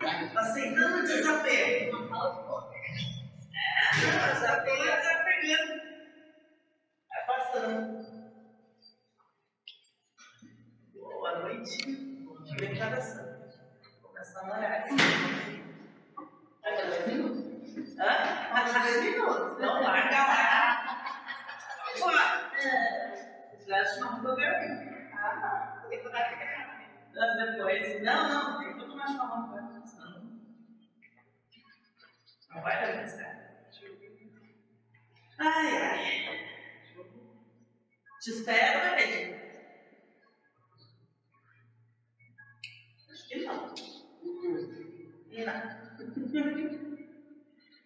Aceitando o desapego. É, desapego é desapegando. Vai passando. Boa noite. Bom dia, declaração. Começar no horário. Vai fazer minutos? Hã? Vai fazer minutos. Não larga lá. Bora. Já chamamos o Gabriel. Ah, tem que depois. Não, não, tem que tomar chimarrão depois. Não vai dar muito certo. Ai, ai. Te espero, Regina. Acho que não. Não.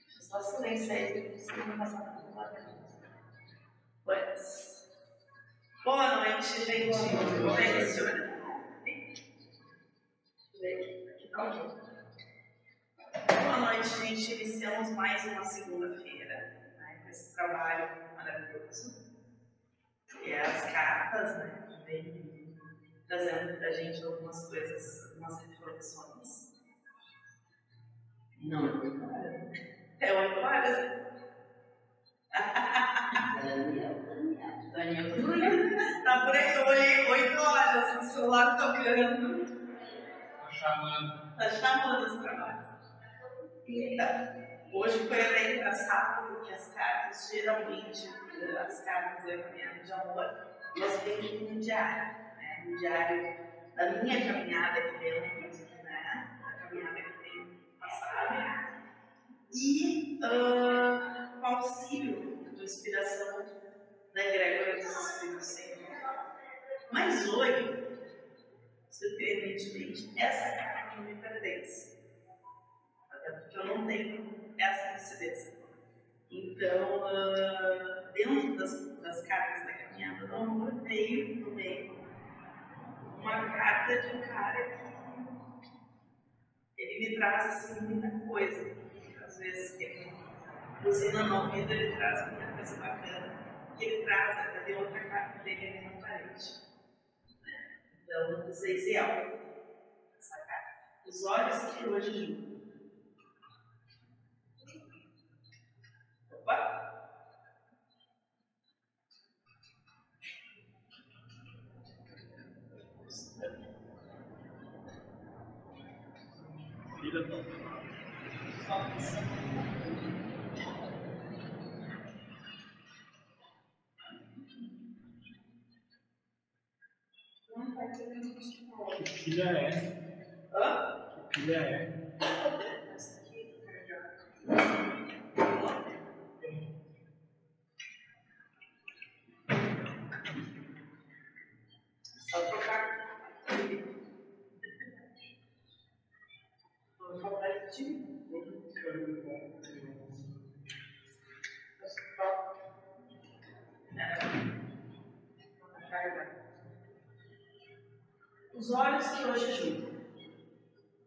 Só silêncio aí, se não passar nada. Pois. Boa noite, gente. Como é que senhora? Boa noite, gente. Iniciamos mais uma segunda-feira né, com esse trabalho maravilhoso. E é as cartas, né? Que vem trazendo para a gente algumas coisas, algumas reflexões. Não, é oito horas. É oito horas? Daniel, Daniel. Daniel, tá por aí. Eu olhei oito horas, o celular tocando. Tá chamando. Está chamando esse trabalho. Então, hoje foi até engraçado, porque as cartas, geralmente, as cartas da caminhada de amor, elas vêm no diário, né? no diário da minha caminhada que temos, né? a caminhada que tenho passado, e uh, com auxílio de inspiração da egrégora dos Espíritos Santos. Mas hoje, surpreendentemente, essa carta não me pertence. Até porque eu não tenho essa coincidência. Então, uh, dentro das, das cartas da caminhada do amor, veio também uma carta de um cara que ele me traz assim, muita coisa. Às vezes, ele, buzina na vida, ele traz muita coisa bacana. Que ele traz, até outra carta dele ali na parede. Então, Zeziel, essa carta. Os olhos que hoje julgam. Isso. Que é? Hã? Que filha é?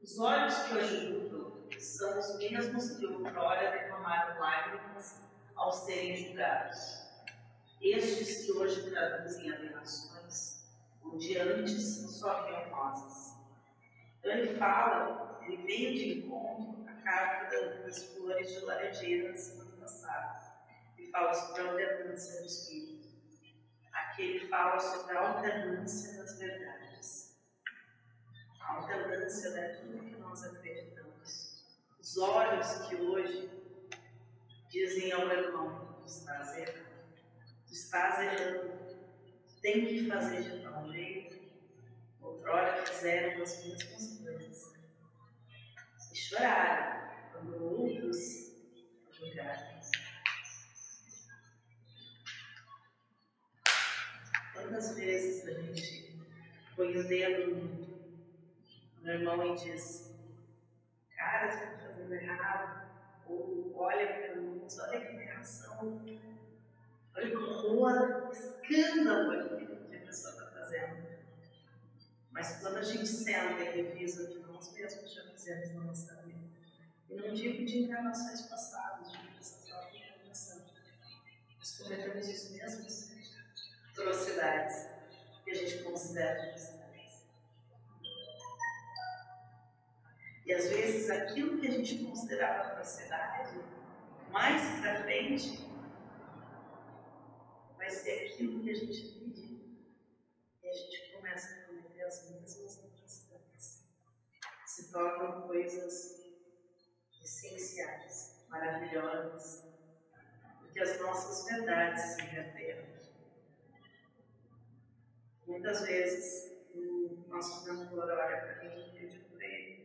Os olhos que hoje julgam são os mesmos que outrora derramaram lágrimas ao serem julgados. Estes que hoje traduzem aberrações, onde antes só haviam rosas. Ele fala, ele veio de encontro à carta das flores de laranjeira na semana passada. Ele fala sobre a alternância do espírito. Aqui ele fala sobre a alternância das verdades. A alternância daquilo que nós acreditamos. Os olhos que hoje dizem ao irmão: tu estás errando, tu estás errando, tem que fazer de tal jeito. Outrora fizeram as mesmas coisas e choraram quando outros julgaram. Quantas vezes a gente põe o dedo no irmão e diz: Cara, você está fazendo errado. Ou olha para luz, olha que reação, olha que horror, escândalo aquilo que a pessoa está fazendo. Mas quando a gente senta e revisa o que nós mesmos já fizemos na nossa vida, e não digo de encarnações passadas, digo dessa própria encarnação, nós cometemos os mesmos atrocidades que a gente considera aquilo que a gente considerava atrocidade, mais para frente, vai ser aquilo que a gente pediu. E a gente começa a cometer as mesmas atrocidades. Se tornam coisas essenciais, maravilhosas, porque as nossas verdades se inverteram. Muitas vezes, o nosso mentor olha para mim e eu digo para ele: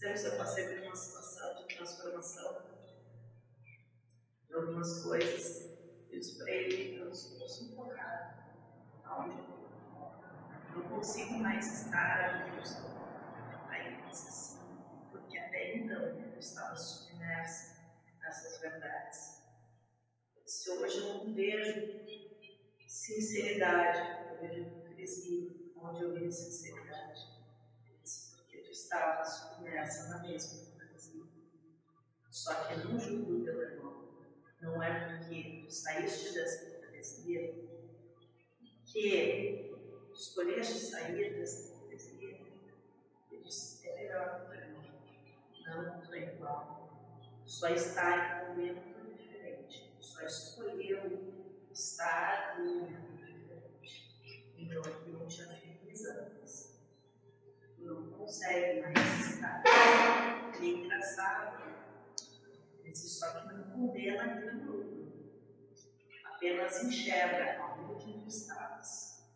esses tempos eu passei por uma situação de transformação de algumas coisas. Eu disse para ele: eu estou sufocado, aonde eu não consigo mais estar onde eu estou. Aí ele disse assim: porque até então eu estava submersa nessas verdades. Se hoje eu não vejo sinceridade, eu vejo hipocrisia, onde eu vejo sinceridade. Estava submersa na mesma hipocrisia. Só que não julgo teu irmão. Não é porque tu saíste dessa hipocrisia que escolheste sair dessa hipocrisia. Eu disse, é melhor para mim. Não, é igual. Só está em um momento diferente. Só escolheu estar em um momento diferente. Então consegue mais estar. E é engraçado. Esse só que não condena aquele grupo. Apenas enxerga aonde tu estavas.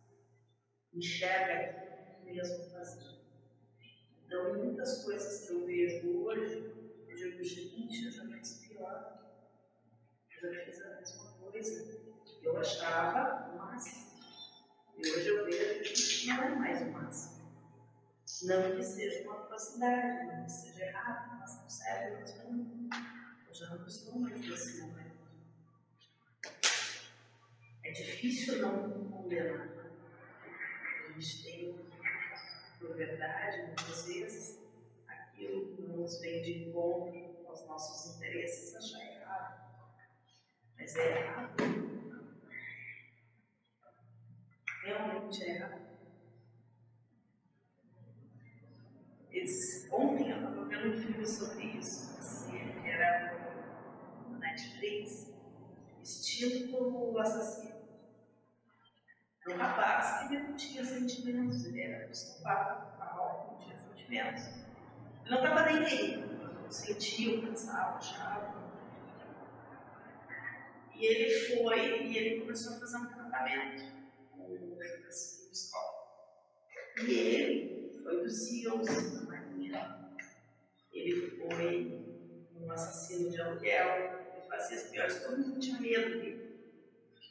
Enxerga aquilo mesmo fazendo. Então, muitas coisas que eu vejo hoje, eu digo, gente, eu já fiz pior. Eu já fiz a mesma coisa. Eu achava o máximo. E hoje eu vejo que não é mais o máximo. Não que seja uma atrocidade, não que seja errado, mas não serve mim. Eu já não estou mais nesse momento. É difícil não condenar. A gente tem, por verdade, muitas vezes, aquilo que nos vem de encontro aos nossos interesses, achar errado. Mas é errado. Realmente é errado. Ontem eu estava vendo um filme sobre isso, assim, que era no Netflix, estilo o assassino. Era um rapaz que não tinha sentimentos, ele era psicopata, tal, não tinha sentimentos. Ele não estava nem aí, sentia, pensava, achava. E ele foi e ele começou a fazer um tratamento com um psicólogo. E ele foi dos CEOs. Ele foi um assassino de aluguel, ele fazia as piores coisas, mundo tinha medo dele.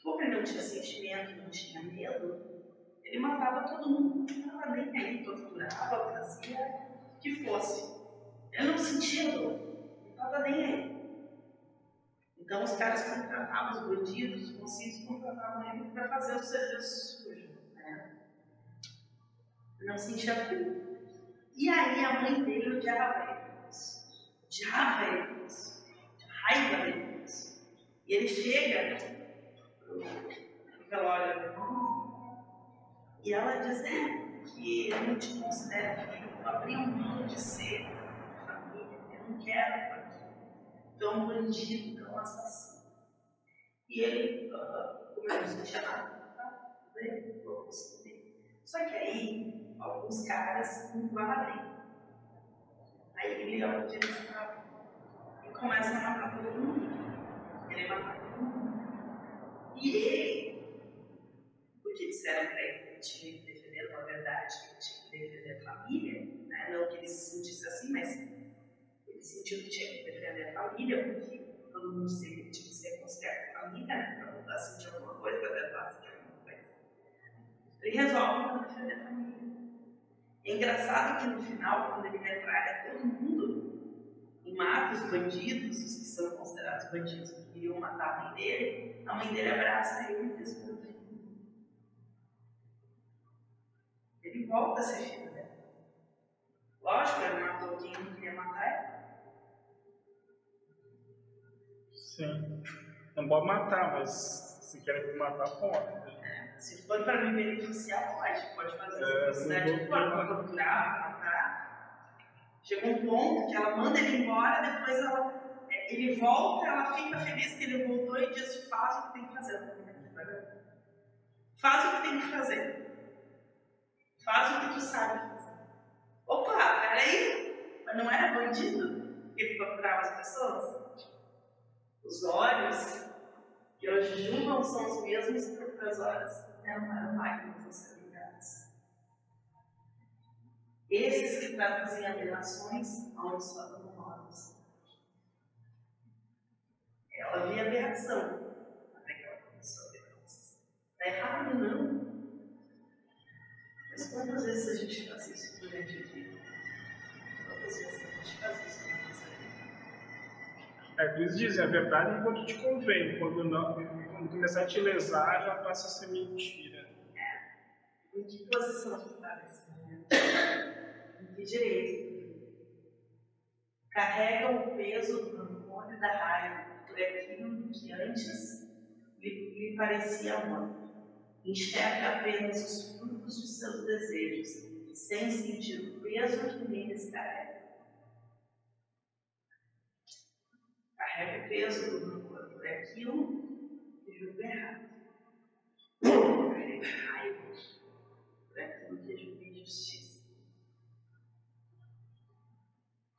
Como ele não tinha sentimento, não tinha medo, ele matava todo mundo, não estava nem aí, torturava, fazia o que fosse. Ele não sentia dor, não estava nem aí. Então os caras contratavam os bandidos, os mocinhos contratavam ele para fazer o serviço sujo. Né? Não sentia culpa. E aí a mãe dele odiava ele. Odiava. De raiva dele. E ele chega velório do irmão e ela diz é, que ele não te considera filho, tu abriu mão de ser família, eu não quero aqui. Tu é um bandido, é um assassino. E ele, uh, como eu não sentia nada. Só que aí, alguns caras invadem. Aí ele olha onde ele estava e começa a matar todo mundo. Ele mata todo mundo. E ele, porque disseram para ele que ele tinha que defender uma verdade, que ele tinha que defender a família, né? não que ele se sentisse assim, mas ele sentiu que tinha que defender a família, porque todo mundo dizia que ele tinha que ser considerado família, né? para voltar a alguma coisa, para tentar sentir alguma coisa. Ele resolve defender a família. É engraçado que no final, quando ele metralha todo mundo e mata os bandidos, os que são considerados bandidos que queriam matar a mãe dele, a mãe dele abraça ele e diz: Meu filho. Ele volta a ser filho dela. Lógico, ele matou quem não queria matar ela. Sim. Não pode matar, mas se quer me matar, pode. Se for para me beneficiar, pode. Pode fazer É, essa necessidade não de vou- forma, torturar, matar. Chega um ponto que ela manda ele embora, depois ela, é, ele volta, ela fica feliz que ele voltou e diz: faz o que tem que fazer. Faz o que tem que fazer. Faz o que tu sabe fazer. Opa, peraí, mas não era bandido que procurava as pessoas? Os olhos que hoje julgam são os mesmos outras horas eram, eram máquinas a ser ligadas. Esses que traduzem aberrações como nós. Ela via aberração até que ela começou a ver coisas. Está errado, não. Mas quantas vezes a gente faz isso durante o dia? Quantas vezes a gente faz isso na nossa vida? É, dizem a verdade enquanto te convém, quando, não, quando começar a te lesar, já passa a ser mentira. Em que posição tu está nesse momento? Em que direito? Carrega o peso do e da raiva por aquilo que antes lhe, lhe parecia amor. Enxerga apenas os frutos de seus desejos, sem sentir o peso que neles carrega. Carrega peso rancor por aquilo que julga errado. Carrega por aquilo que julga injustiça.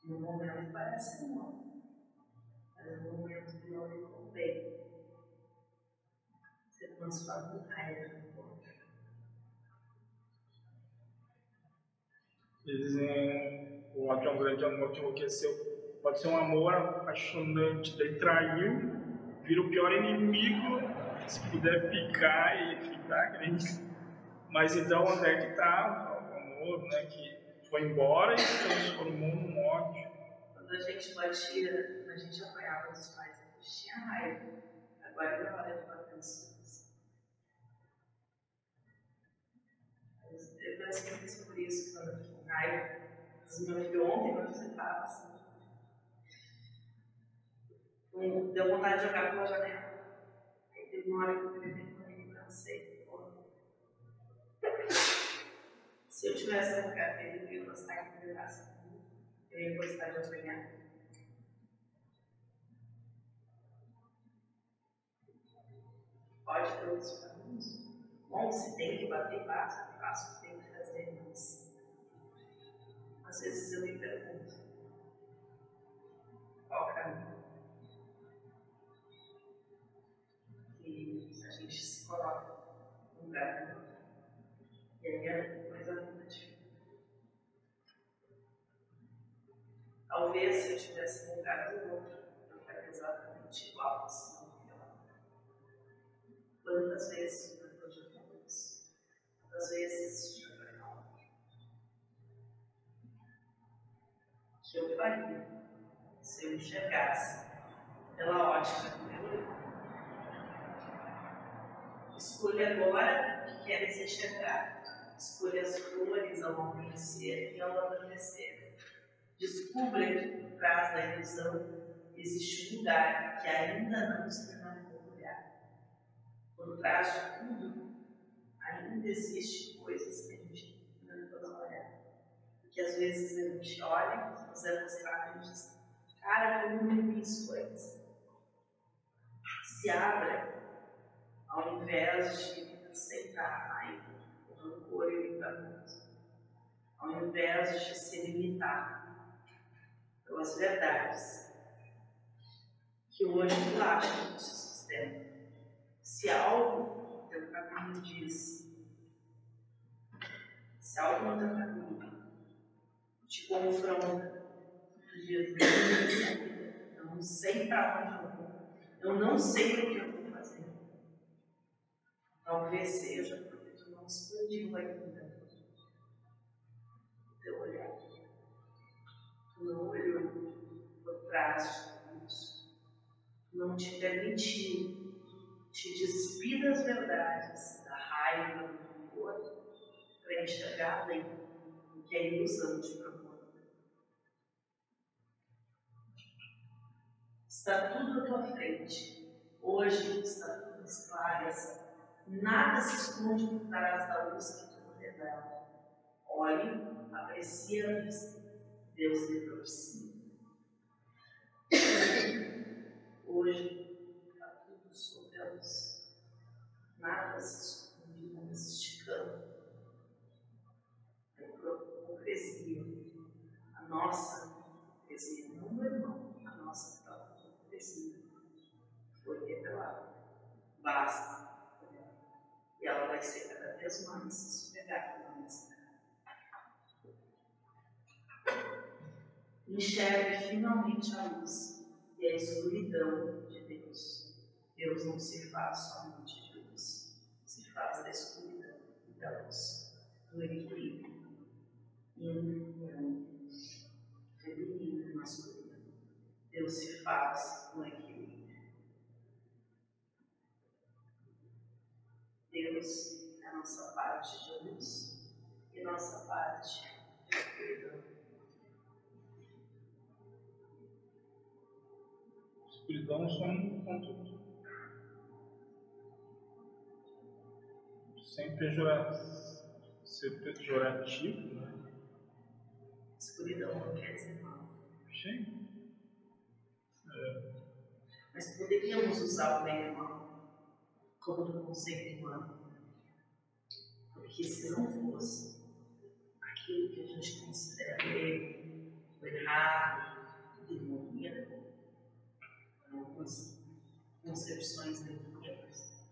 No momento parece bom, mas no momento que não lhe convém, você transforma em raiva no outro. Eles o ódio é um grande amor que enlouqueceu. Pode ser um amor apaixonante, daí traiu, vira o pior inimigo, se puder picar e ficar crente. Mas então onde é que está o amor, né? Que foi embora e se transformou num ódio. Quando a gente batia, a gente apanhava dos pais, a gente tinha raiva. Agora é de bater nos filhos. Mas Eu penso fiz por isso, quando eu fico com raiva. Mas meu filho ontem, quando você estava assim, um- deu vontade de jogar pela janela. Aí teve uma hora que eu ele, cansei. pô. Se eu tivesse no lugar dele, eu ia gostar que ele virasse. Eu ia gostar de apanhar. Pode ter outros caminhos. Bom, se tem que bater, bate, faço o que tem que fazer, mas às vezes eu me pergunto A coisa difícil. Talvez se eu estivesse no lugar do outro, eu faria exatamente igual, se não pior. Quantas vezes Deus já falou isso? Quantas vezes já foi mal? Que eu faria se eu enxergasse pela ótica do meu eu. Escolha agora o que queres enxergar. Escolha as cores ao amanhecer e ao anoitecer. Descubra que por trás da ilusão existe um lugar que ainda não experimentou olhar. Por trás de tudo, ainda existem coisas que a gente não pode olhar. E que às vezes a gente olha, se você mostrar, a gente diz, cara, como não vi isso antes. Se abra ao invés de aceitar o rancor e o julgamento, ao invés de se limitar pelas verdades que hoje tu acha que te sustentam. Se algo teu caminho diz, se algo no teu caminho te confronta, tu diz, eu não sei para onde eu vou, eu não sei o que eu vou fazer. Talvez seja porque tu não explodiu ainda o teu olhar. Tu não olhou por trás de tudo isso. Tu não te permitiu te despir das verdades, da raiva, do rancor, para enxergar além do que a ilusão te propõe. Está tudo à tua frente. Hoje está tudo claras. Nada se esconde por trás da luz que tu revela. Olhe, aprecie a vista. Deus lhe propicia. Hoje, está tudo sobre a luz. Nada se esconde, nada se esticando. A hipocrisia, a nossa hipocrisia, não meu irmão, a nossa própria hipocrisia foi revelada. Basta. Vai ser cada vez mais sossegar na nossa Enxergue finalmente a luz e a escuridão de Deus. Deus não se faz somente de luz, se faz da escuridão e da luz, do equilíbrio. Feminino e masculino. Deus se faz no equilíbrio. Deus é a nossa parte de luz e nossa parte de escuridão. Escuridão só um ponto. Sem pejorar, ser pejorativo, né? Escuridão não quer dizer mal. Sim. Mas poderíamos usar o bem e o mal como um conceito humano. Porque se não fosse aquilo que a gente considera o errado, o demoníaco, algumas concepções demoníacas,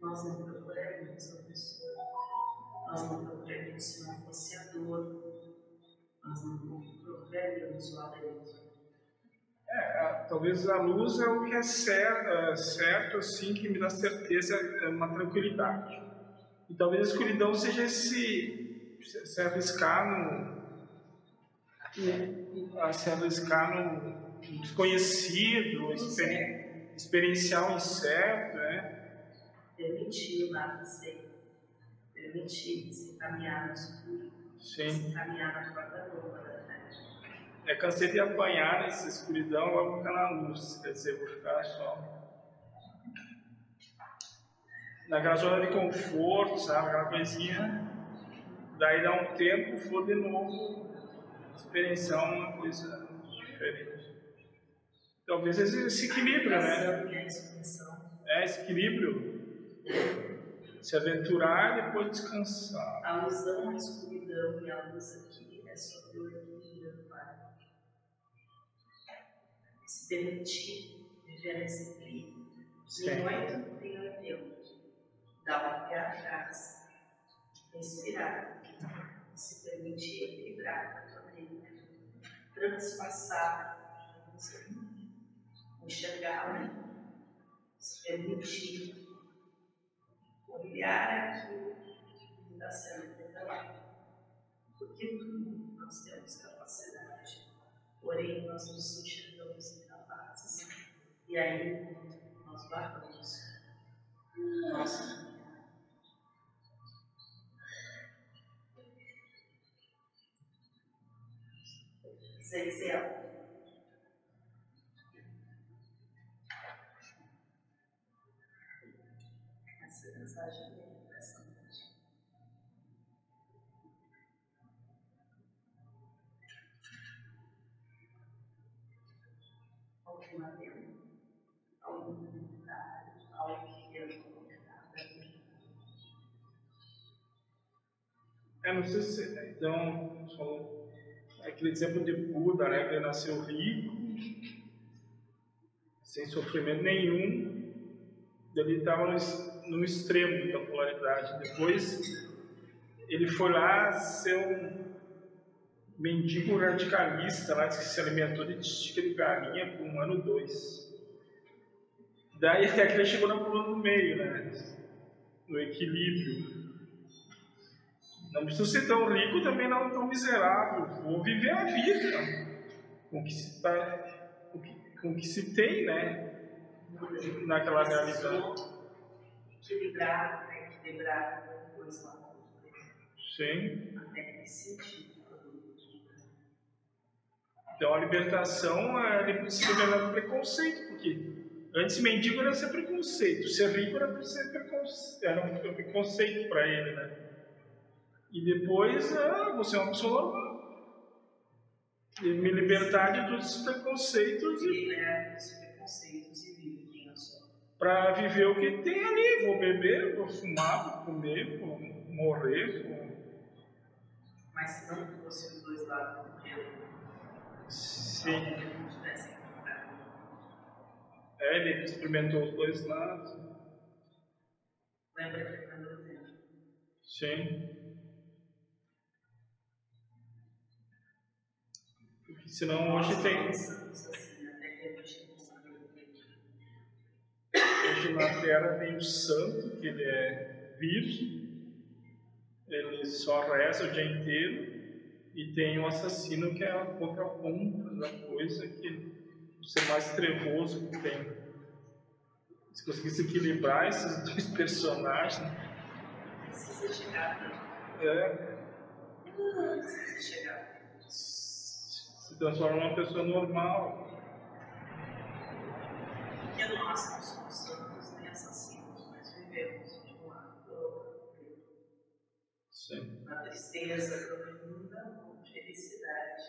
nós não procuraríamos a pessoa, nós não procuraríamos se não fosse a dor, nós não procuraríamos o alento. É, a- talvez a luz é o que é cer- é certo, assim, que me dá certeza, é uma tranquilidade. E talvez a escuridão seja esse, se arriscar no, se arriscar no desconhecido, exper- experienciar o incerto, né? permitir o nada ser, permitir se caminhar no escuro, Sim. se caminhar na própria da frente. É, cansei de apanhar nessa escuridão, logo ficar na luz. Quer dizer, vou ficar só naquela zona de conforto, sabe? Aquela coisinha. Daí dá um tempo, vou de novo experienciar uma coisa diferente. Talvez esse, equilíbrio, né? É. É esse equilíbrio. Se aventurar e depois descansar. A alusão à escuridão e a luz aqui é sobre o Se permitir viver nesse equilíbrio. De noite tem o tempo. Dá um pé atrás. Respirar. Se permitir equilibrar a tua vida. Transpassar. Enxergar, né? Se permitir olhar aquilo que está sendo revelado. Porque tudo nós temos capacidade, porém nós nos enxergamos. E aí nós barramos nosso caminhar. Zezé. Essa mensagem É, não sei se. Então, falou aquele exemplo de Buda, né? Ele nasceu rico, sem sofrimento nenhum, ele estava no, no extremo da polaridade. Depois, ele foi lá ser um mendigo radicalista, lá, que se alimentou de tistica de galinha por um ano dois. Daí até que ele chegou na coluna do meio, né? No equilíbrio. Não preciso ser tão rico, também não tão miserável. Vou viver a vida com o que se, tá, com que, com que se tem, né? Naquela realidade. Equilibrar, né? equilibrar dois lados. Sim. Até que sentido. Então a libertação é se libertar do preconceito, porque antes mendigo era ser preconceito, ser rico era ser preconceito, era um preconceito para ele, né? E depois, ah, você é uma pessoa normal. E me libertar de todos esses preconceitos e Ele os preconceitos e vive quem eu sou. para viver o que tem ali. Vou beber, vou fumar, vou comer, vou morrer. Vou... Mas se não fosse os dois lados do dedo, Sim. É, ele experimentou os dois lados. Lembra que eu exemplo? Sim. Senão hoje tem. Hoje na Terra tem o santo, que ele é virgem, ele só reza o dia inteiro, e tem o assassino, que é a outra ponta da coisa, que o ser mais trevoso que tem. Se conseguisse equilibrar esses dois personagens, precisa chegar tanto. é, Precisa chegar. Se transforma numa pessoa normal. Porque nós não somos santos nem assassinos, mas vivemos de um lado para o outro. Sim. Na tristeza profunda com felicidade.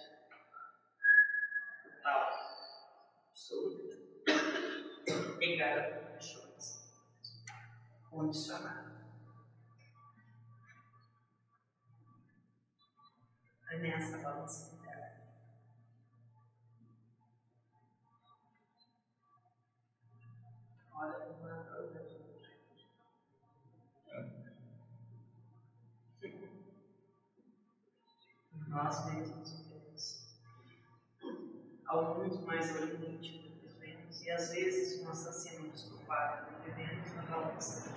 Total. Absoluta. Pegada por paixões. Condicionada. Nessa balança nós mesmos vivemos. Alguns mais ao limite do que vivemos, e às vezes um assassino desculpado do que vivemos na balança.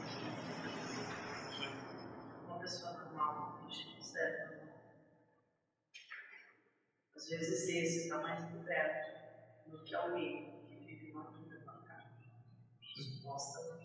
Uma pessoa normal, a gente normal. Às vezes esse está mais liberto do que alguém resposta.